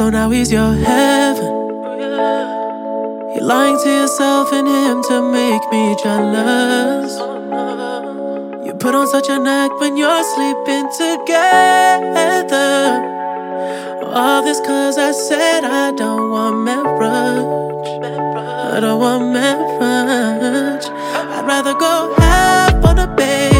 So now he's your heaven. You're lying to yourself and him to make me jealous. You put on such an act when you're sleeping together. All this cause I said I don't want marriage. I don't want marriage. I'd rather go half on a baby.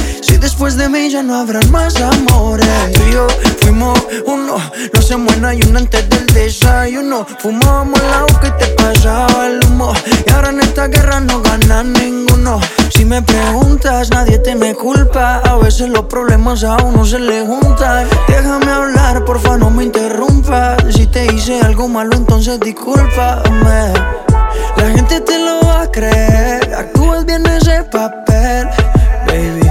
Si después de mí ya no habrán más amores. Tú y yo fuimos uno, no se muera y uno antes del desayuno. Fumábamos el agua que te pasaba el humo. Y ahora en esta guerra no gana ninguno. Si me preguntas, nadie te me culpa. A veces los problemas a uno se le juntan. Déjame hablar, porfa, no me interrumpas. Si te hice algo malo, entonces discúlpame. La gente te lo va a creer. Actúas bien ese papel, baby.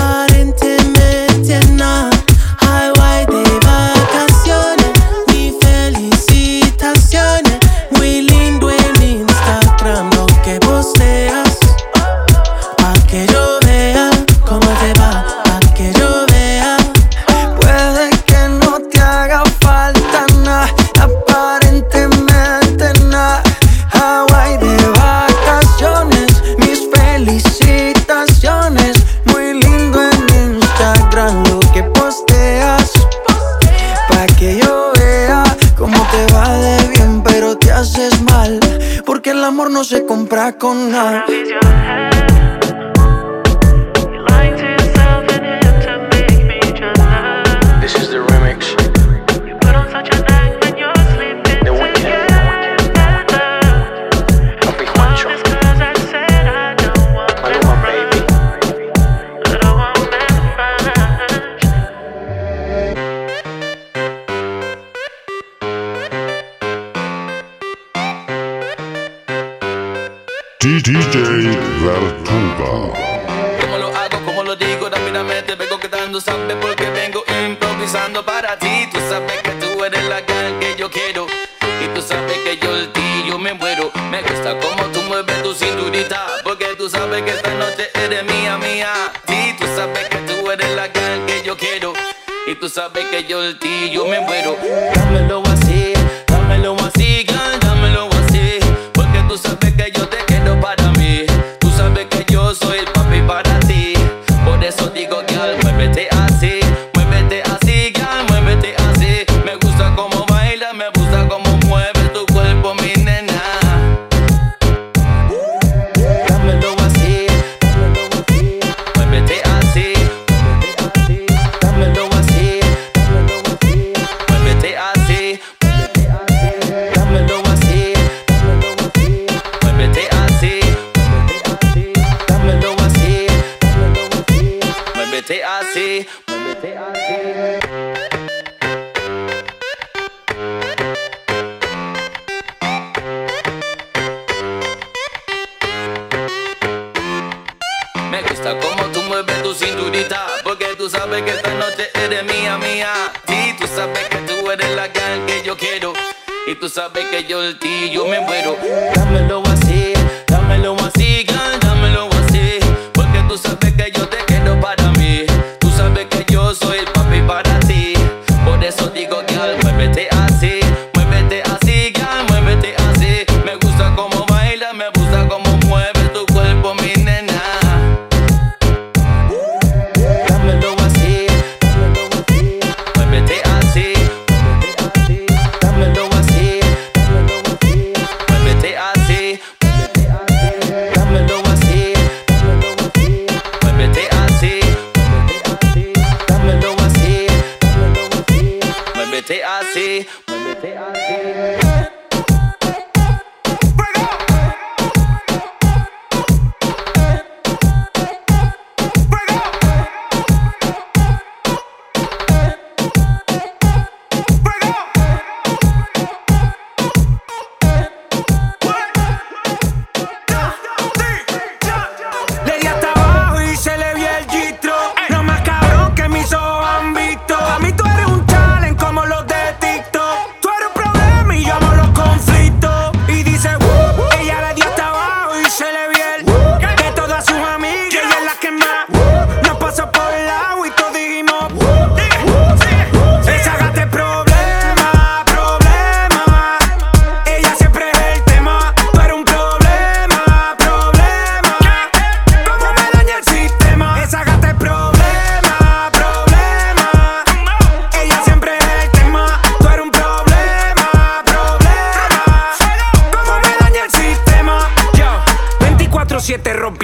no se compra con nada. Yo soy el tú sabes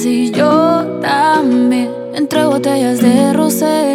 y yo también. Entre botellas de rosé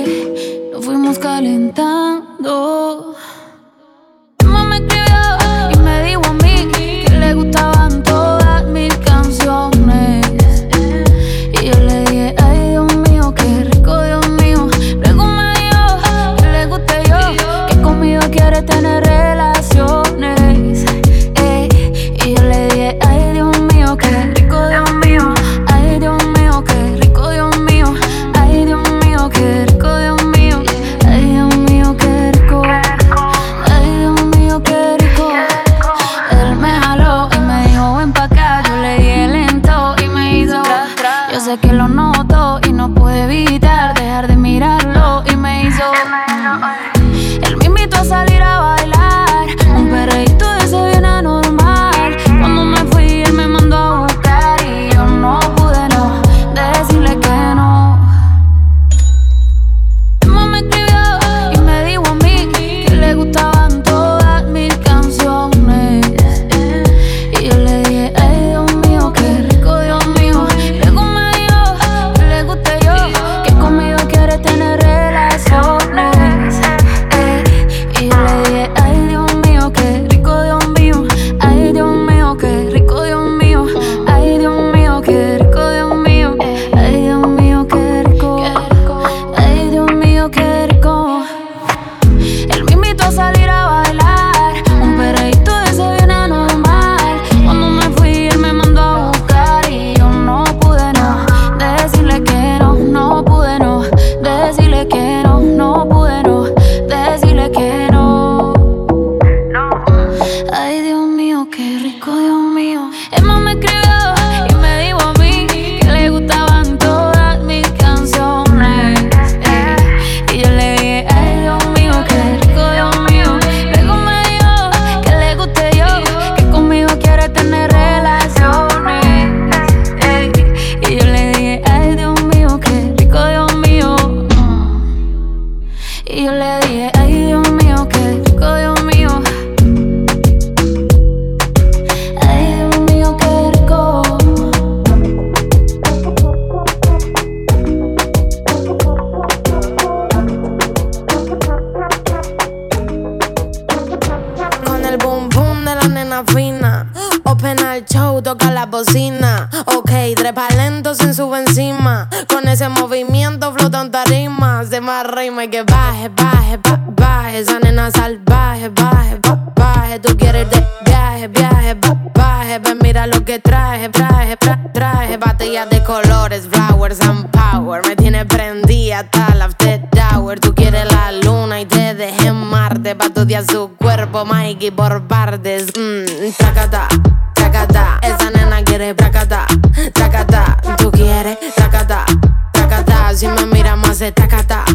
Y que baje, baje, ba- baje. Esa nena salvaje, baje, ba- baje. Tú quieres de viaje, viaje, ba- baje. Ven, mira lo que traje, traje, tra- traje. Batallas de colores, flowers and power. Me tiene prendida la after tower. Tú quieres la luna y te dejé en Marte. Pa' estudiar su cuerpo, Mikey, por partes. Mmm, tracata, tracata. Esa nena quiere tracata, tracata. Tú quieres tracata, tracata. Si me mira más de tracata.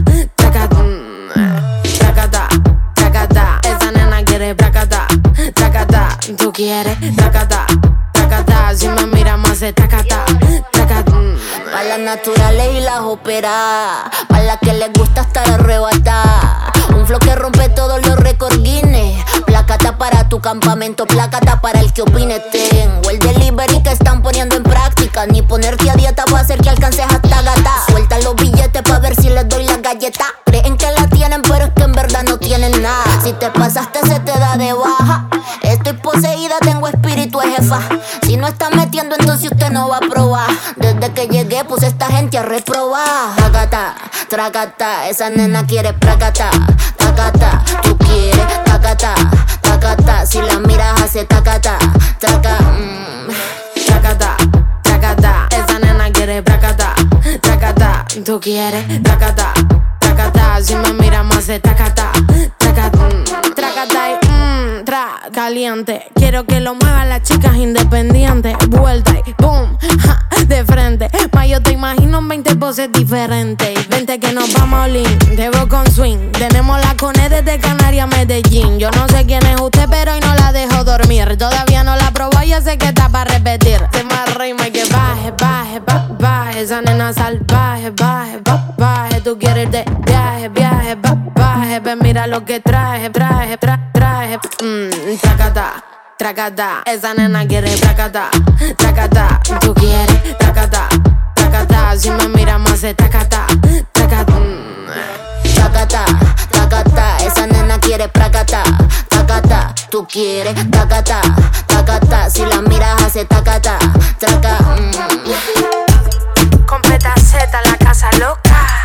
Nena quiere tracata, tracata. Tú quieres tracata, tracata. Si me mira más de tracata, tracata. Mm. Pa' las naturales y las operadas. Pa' las que les gusta estar arrebatada. Un flow que rompe todos los récords Guinness. Placata para tu campamento, placata para el que opine. Tengo el delivery que están poniendo en práctica. Ni ponerte a dieta va a hacer que alcances hasta gata. Suelta los billetes pa' ver si les doy la galleta. Creen que la tienen, pero es que en verdad no tienen nada. Si te pasaste, se te da de baja. Si no está metiendo, entonces usted no va a probar. Desde que llegué, puse esta gente a reprobar. Tracata, tracata, esa nena quiere pracata. Tacata, tú quieres, tacata, tacata. Si la miras, hace tacata, traca. mm. Tracata, tracata. Esa nena quiere tracata, tracata. Tú quieres tracata, tracata. Si me mira más de tracata, tracata. mm, Tracata y mmm, caliente. Quiero que lo muevan las chicas Vuelta y boom, ja, de frente. Ma, yo te imagino en 20 poses diferentes. Vente que nos vamos a Olin, con swing. Tenemos la cone desde Canarias Medellín. Yo no sé quién es usted, pero hoy no la dejo dormir. Todavía no la probó, ya sé que está para repetir. Se más rima que baje, baje, ba- baje. Esa nena salvaje, baje, ba- baje. Tú quieres de viaje, viaje, ba- baje. Ven, mira lo que traje, traje, tra- traje. Mmm, tracata. Tracata, esa nena quiere tracata, tracata, tú quieres tracata, tracata, si me mira más de tracata, tracata. Tacata, tacata, esa nena quiere pracata, tacata, tú quieres, tacata, tacata, si la miras hace tacata, traca, mm. Completa Z, la casa loca.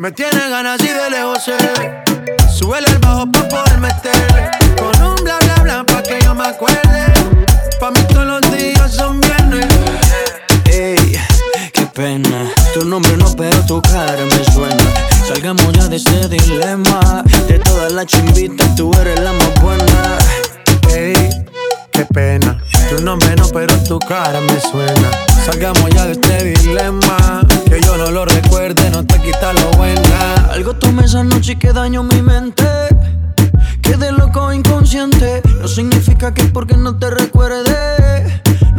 Me tiene ganas y de lejos sé. Súbele al bajo para poder meterle. Con un bla bla bla para que yo me acuerde. Pa' mí todos los días son viernes. Ey, qué pena. Tu nombre no, pero tu cara me suena. Salgamos ya de ese dilema. De todas las chimbitas, tú eres la más buena. Ey, qué pena. Tu nombre no, pero tu cara me suena. Salgamos ya de este dilema. Que yo no lo recuerde, no te quita lo buena. Algo tomé esa noche que dañó mi mente. Quedé loco inconsciente. No significa que porque no te recuerde.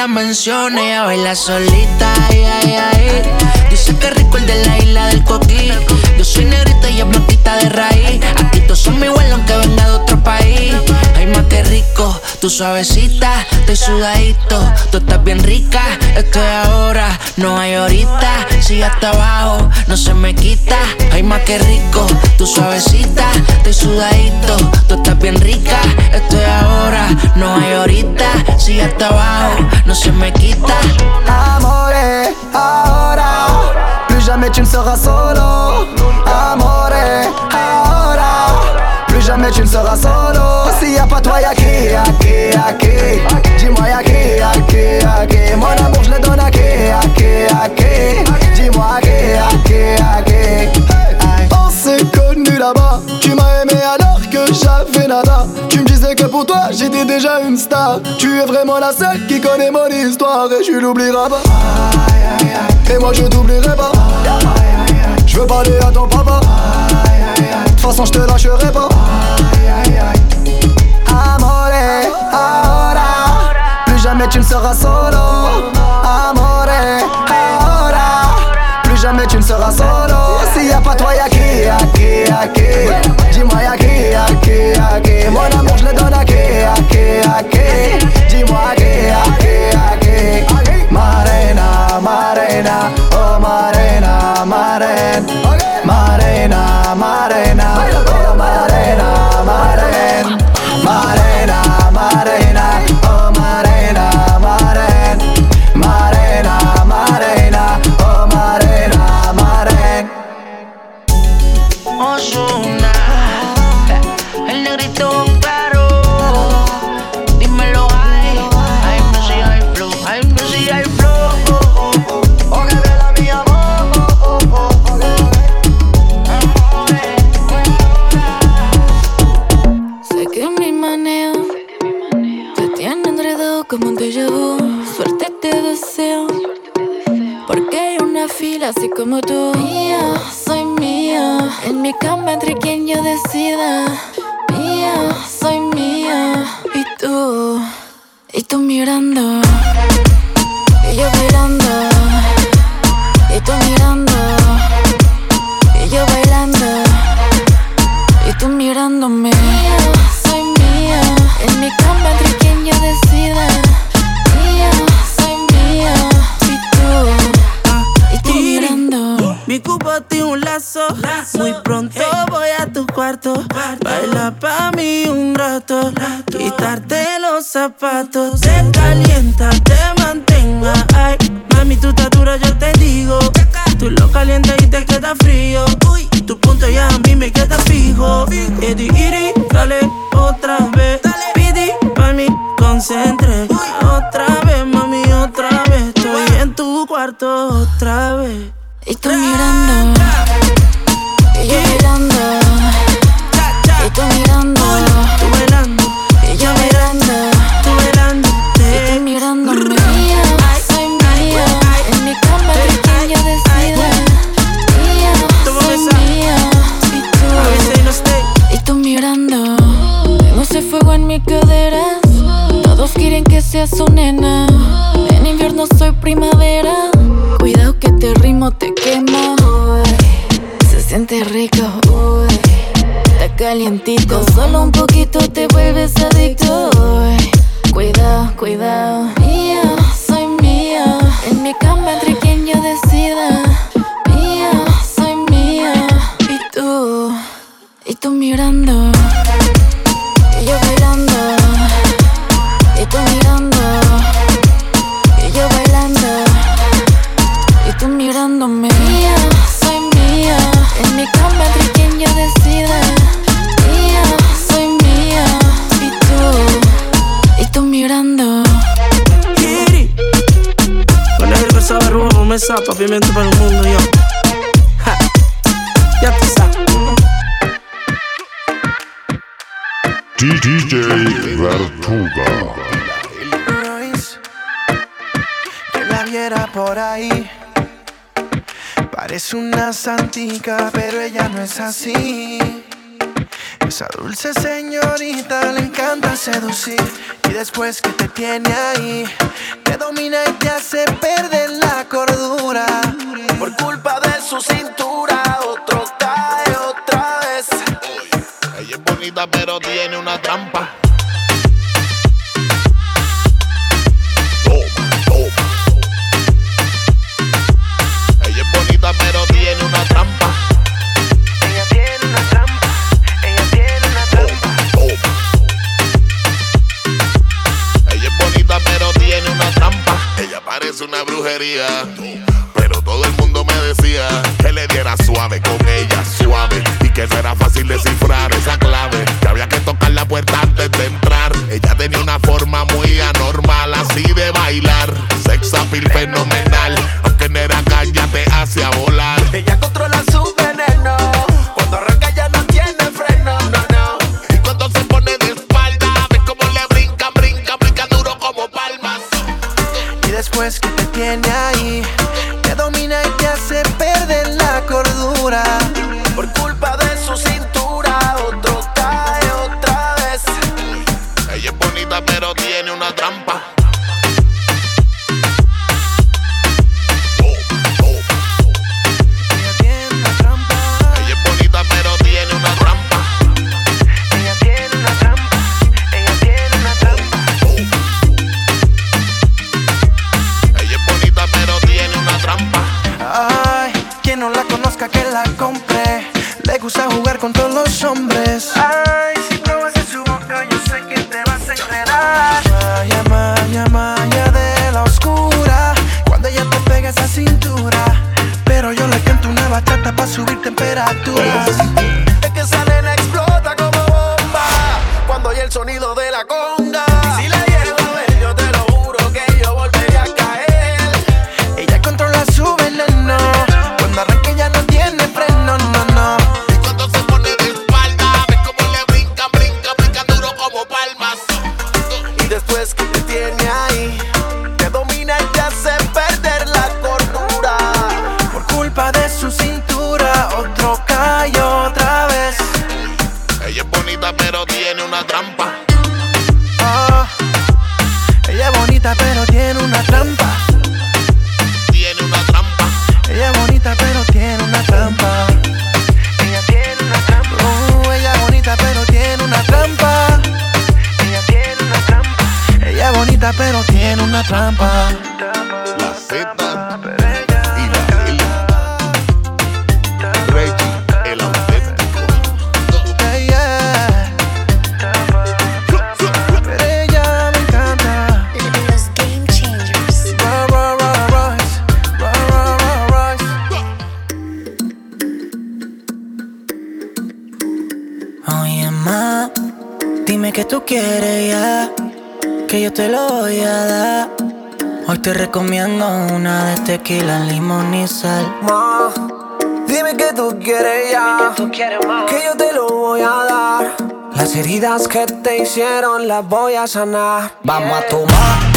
Rompes el día y la menciones. Ella baila solita, ay, ay, ay. Dice que rico el de la isla del coquí. Yo soy negrita y es blanquita tú suavecita, estoy sudadito. Tú estás bien rica, estoy ahora, no hay ahorita. Sigue hasta abajo, no se me quita. Ay, más que rico, tú suavecita, estoy sudadito. Tú estás bien rica, estoy ahora, no hay ahorita. Sigue hasta abajo, no se me quita. Amore, ahora Plus jamais tu solo Amore, ahora jamais tu ne seras solo S'il y a pas toi y'a qui, y'a qui, y'a qui Dis-moi y'a qui, y'a qui, y'a qui Mon amour je le donne à qui, y'a qui, y'a qui Dis-moi à qui, y'a qui, y'a qui On s'est connus là-bas Tu m'as aimé alors que j'avais nada Tu me disais que pour toi j'étais déjà une star Tu es vraiment la seule qui connaît mon histoire Et je l'oublierai pas Et moi je t'oublierai pas Je veux parler à ton papa De toute façon je te lâcherai pas jamais tu ne seras solo. Amore, ahora Plus jamais tu ne seras solo. S'il y a pas toi y'a qui, y'a qui, y'a qui? Dis-moi y'a qui, y'a qui, y'a qui? Mon amour je le donne à qui, Muy pronto voy a tu cuarto. Baila pa' mí un rato. Quitarte los zapatos. Te calienta, te mantenga. Ay, mami, tu estatura yo te digo. Tú lo calientas y te queda frío. Uy, tu punto ya a mí me queda fijo. Edi, iri, dale otra vez. Pidi, pa' mí, concentre. Otra vez, mami, otra vez. Estoy en tu cuarto otra vez. Y tú mirando. mirando. santica, pero ella no es así. Esa dulce señorita le encanta seducir y después que te tiene ahí, te domina y te hace perder la cordura. Por culpa de su cintura, otro cae otra vez. Ella es bonita pero tiene una trampa. Pero todo el mundo me decía que le diera suave con ella, suave. Y que no era fácil descifrar esa clave. Que había que tocar la puerta antes de entrar. Ella tenía una forma muy anormal, así de bailar. Sex appeal fenomenal. Dime que tú quieres ya, que yo te lo voy a dar. Hoy te recomiendo una de tequila, limón y sal. Dime que tú quieres ya, que yo te lo voy a dar. Las heridas que te hicieron las voy a sanar. Vamos a tomar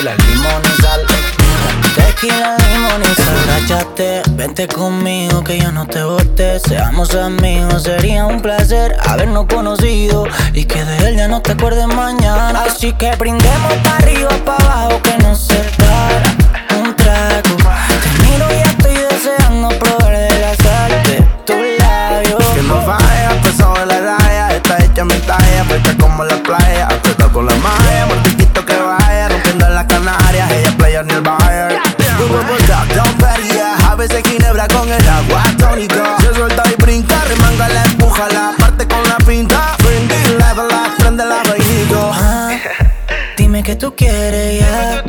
tequila, limón y sal. Tequila, limón y sal. vente conmigo que yo no te bote. Seamos amigos, sería un placer habernos conocido y que de él ya no te acuerdes mañana. Así que brindemos para arriba, para abajo, que no se para un trago. Te miro y estoy deseando probar de la sal de tu labio. Que no vaya, pesado de la raya, está hecha mi talla, fresca como la playa, apretado con la malla, mortiquito ni el Bayern. A veces ginebra con el agua tónica. Se suelta y brinca, remanga la empuja, la parte con la pinta. Prende la prende la ah, Dime que tú quieres ya,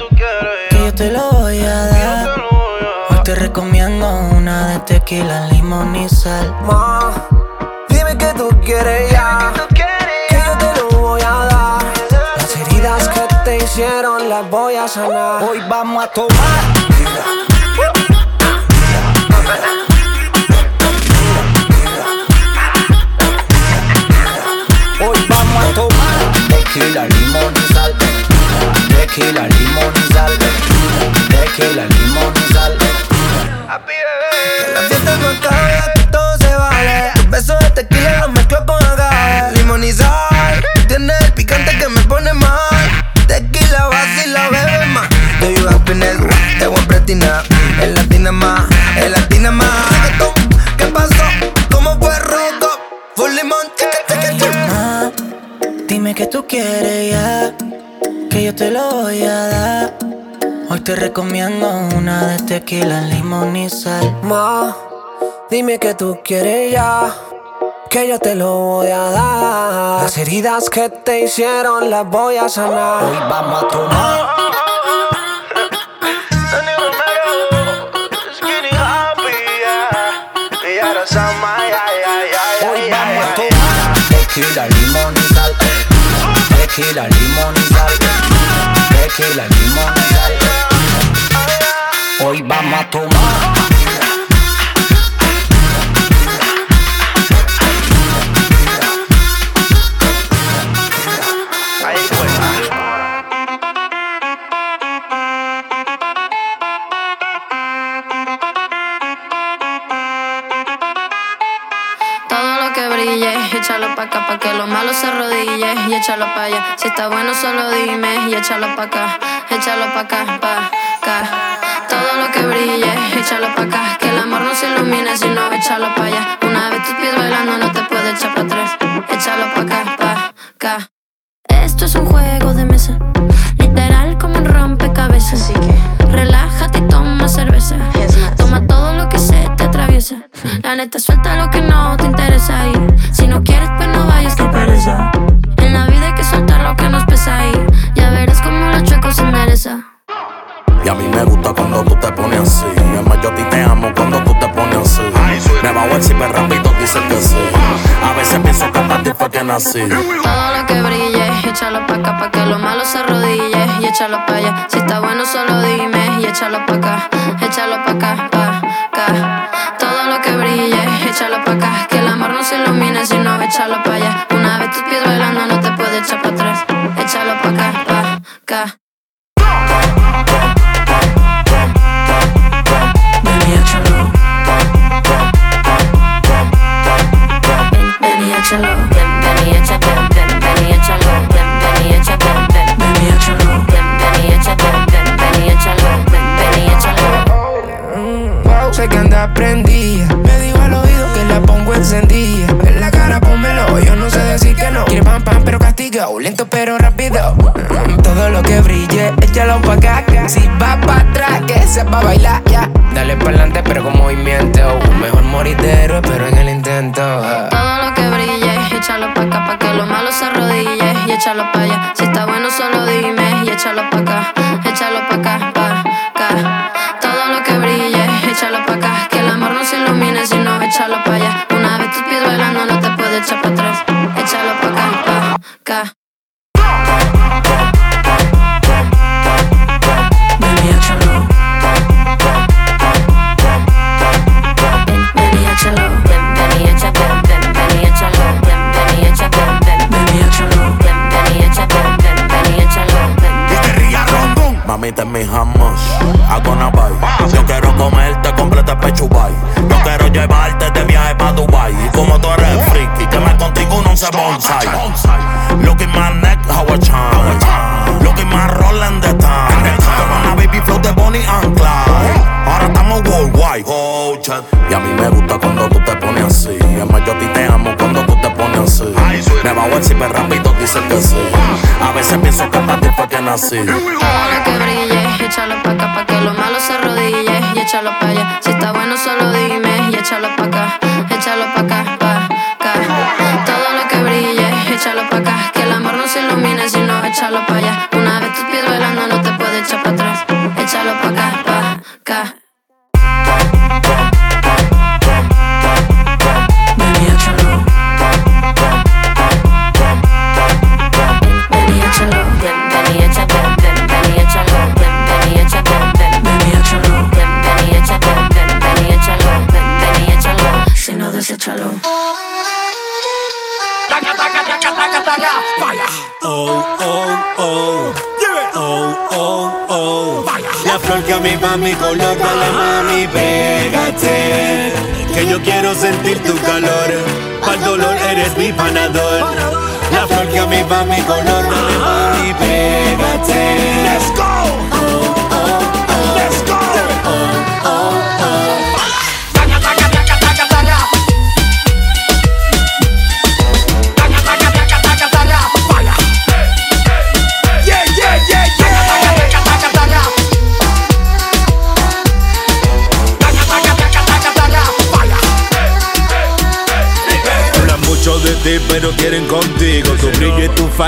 que yo te lo voy a dar. Hoy te recomiendo una de tequila, limón y sal. Las voy a sanar. Hoy vamos a tomar. Hoy vamos a tomar tequila, limón y sal. Tequila, limón y sal. Tequila, limón y sal. Que la fiesta no acabe, que todo se vale. Happiness? Te voy a pretinar. El latina más, el latina más. ¿Qué pasó? ¿Cómo fue roco? Full limón, ah, Dime que tú quieres ya, que yo te lo voy a dar. Hoy te recomiendo una de tequila, limón y sal. Ma, dime que tú quieres ya, que yo te lo voy a dar. Las heridas que te hicieron las voy a sanar. Hoy vamos a tomar. Tequila, limón y sal. Tequila, limón y sal. Tequila, limón y sal. Hoy vamos a tomar. Acá, pa' que lo malo se arrodille y échalo pa' allá. Si está bueno, solo dime y échalo pa' acá, échalo pa' acá, pa' acá. Todo lo que brille, échalo pa' acá, que el amor no se ilumine, sino échalo pa' allá. Una vez tus pies bailando, no te puedes echar pa' atrás, échalo pa' acá, pa' acá. Esto es un juego de mesa, literal como un rompecabezas. Así que relájate y toma cerveza. La neta, suelta lo que no te interesa. Y si no quieres, pues no vayas, que pereza. En la vida hay que soltar lo que nos pesa. Y ya verás como los chuecos se endereza. Y a mí me gusta cuando tú te pones así. Además, yo a ti te amo cuando tú te pones así. Me bajo el ciber rápido, dice que sí. A veces pienso que para ti fue que nací. Todo lo que brille, échalo pa' acá, pa' que lo malo se arrodille. Y échalo pa' allá. Si está bueno, solo dime. Y échalo pa' acá, échalo pa' acá, pa' échalo pa' allá. Brille, ti fue que brille, échalo pa' acá pa' que lo malo se arrodille y échalo pa' allá. Si está bueno, solo dime y échalo pa' acá, échalo pa' mi color, dale mami, pégate. Que yo quiero sentir tu calor. Pa'l dolor eres mi panador. La flor que a mí va mi color, dale mami, pégate. Let's go.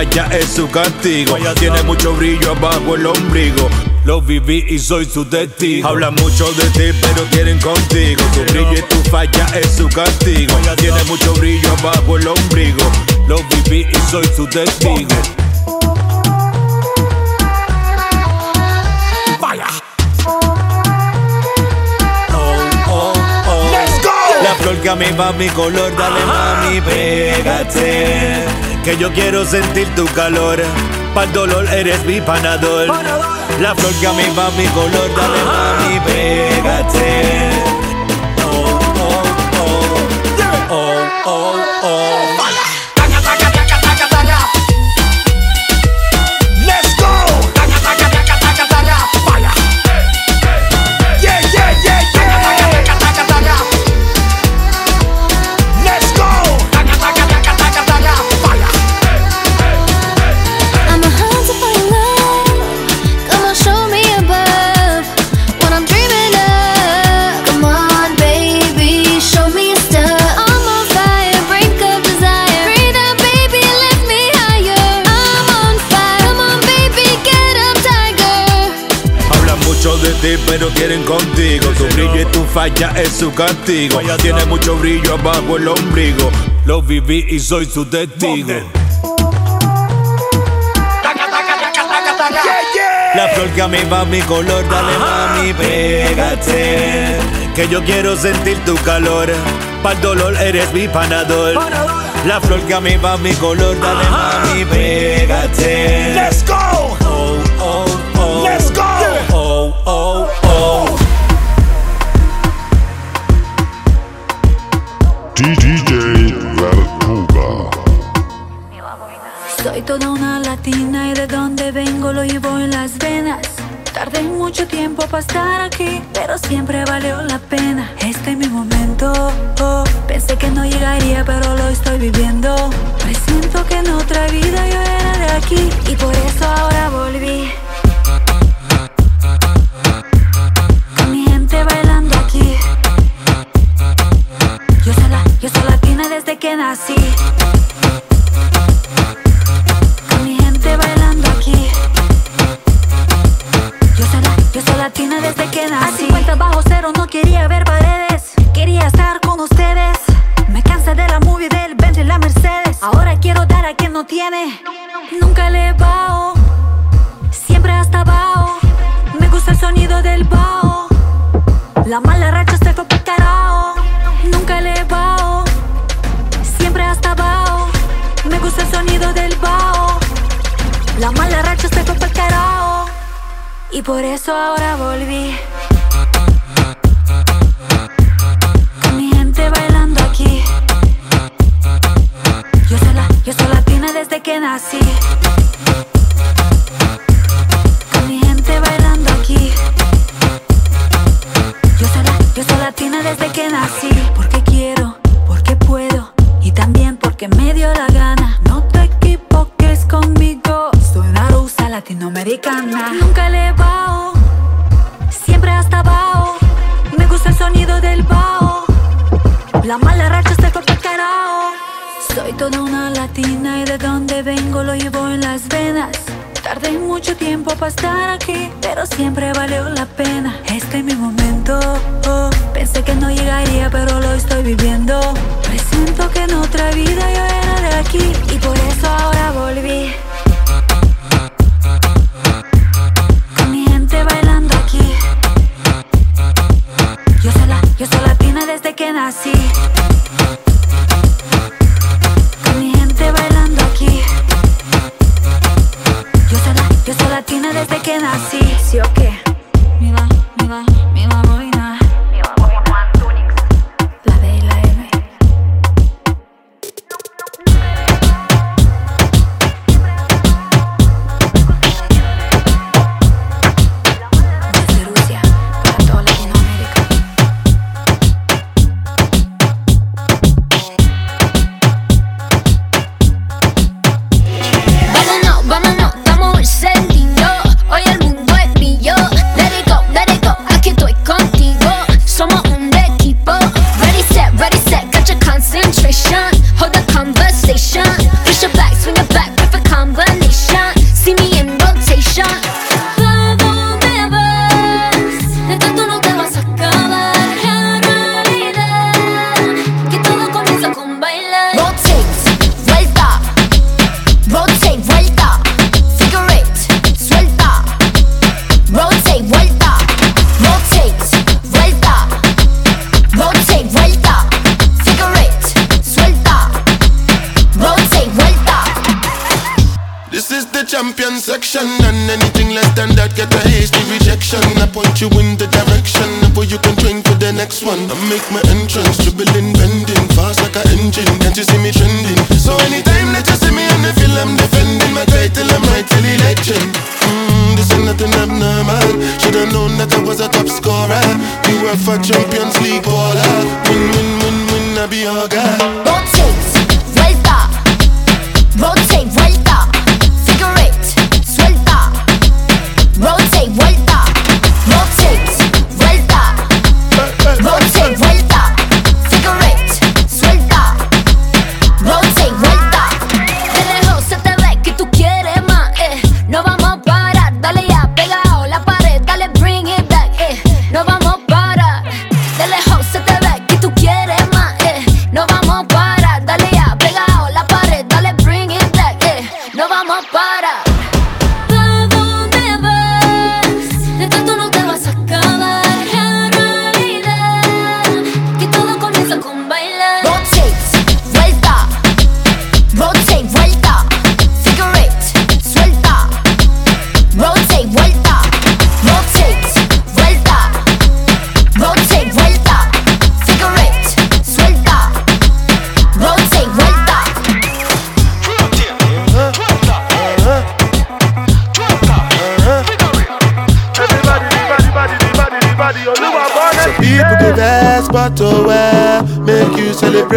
Falla es su castigo. Tiene mucho brillo abajo el ombligo. Lo viví y soy su testigo. Hablan mucho de ti, pero quieren contigo. Tu brillo y tu falla es su castigo. Tiene mucho brillo abajo el ombligo. Lo viví y soy su testigo. La flor que a mí va mi color, dale mami, pégate. Que yo quiero sentir tu calor. Pa'l dolor eres mi panador. La flor que a mí va mi color, dale mami, pégate. Oh, oh, oh. Oh, oh, oh. Pero quieren contigo. Tu brillo y tu falla es su castigo. Tiene mucho brillo abajo el ombligo. Lo viví y soy su testigo. La flor que a mí va mi color, dale mami, pégate. Que yo quiero sentir tu calor. Pa'l dolor eres mi panador. La flor que a mí va mi color, dale mami, pégate. Let's go. Oh, oh, oh. DJ Vertuga. Soy toda una latina y de donde vengo lo llevo en las venas. Tardé mucho tiempo para estar aquí, pero siempre valió la pena. Este es mi momento. oh. Pensé que no llegaría, pero lo estoy viviendo. Presiento que en otra vida yo era de aquí y por eso ahora volví. Latina desde que por eso ahora volví. Valió la pena. Este es mi momento. Pensé que no llegaría, pero lo estoy viviendo. Presiento que en otra vida yo era de aquí y por eso ahora volví. Con mi gente bailando aquí. Yo soy, la, yo soy latina desde que nací. Con mi gente bailando aquí. Yo soy, la, yo soy latina desde que nací. Section, and anything less than that get a hasty rejection. I point you in the direction where you can train for the next one. I make my entrance, dribbling, bending, fast like an engine. Can't you see me trending? So anytime that you see me on the field, I'm defending my title. I'm rightfully legend. Mm, this ain't nothing abnormal. Should've known that I was a top scorer. You were for Champions League baller. Win, win, win, win, I be your guy. Rotate, vuelta. Rotate, vuelta. Rotate, vuelta.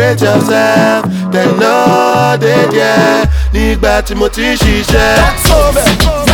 rate yourself. Dem no dey there nígbà tí mo ti ṣiṣẹ́.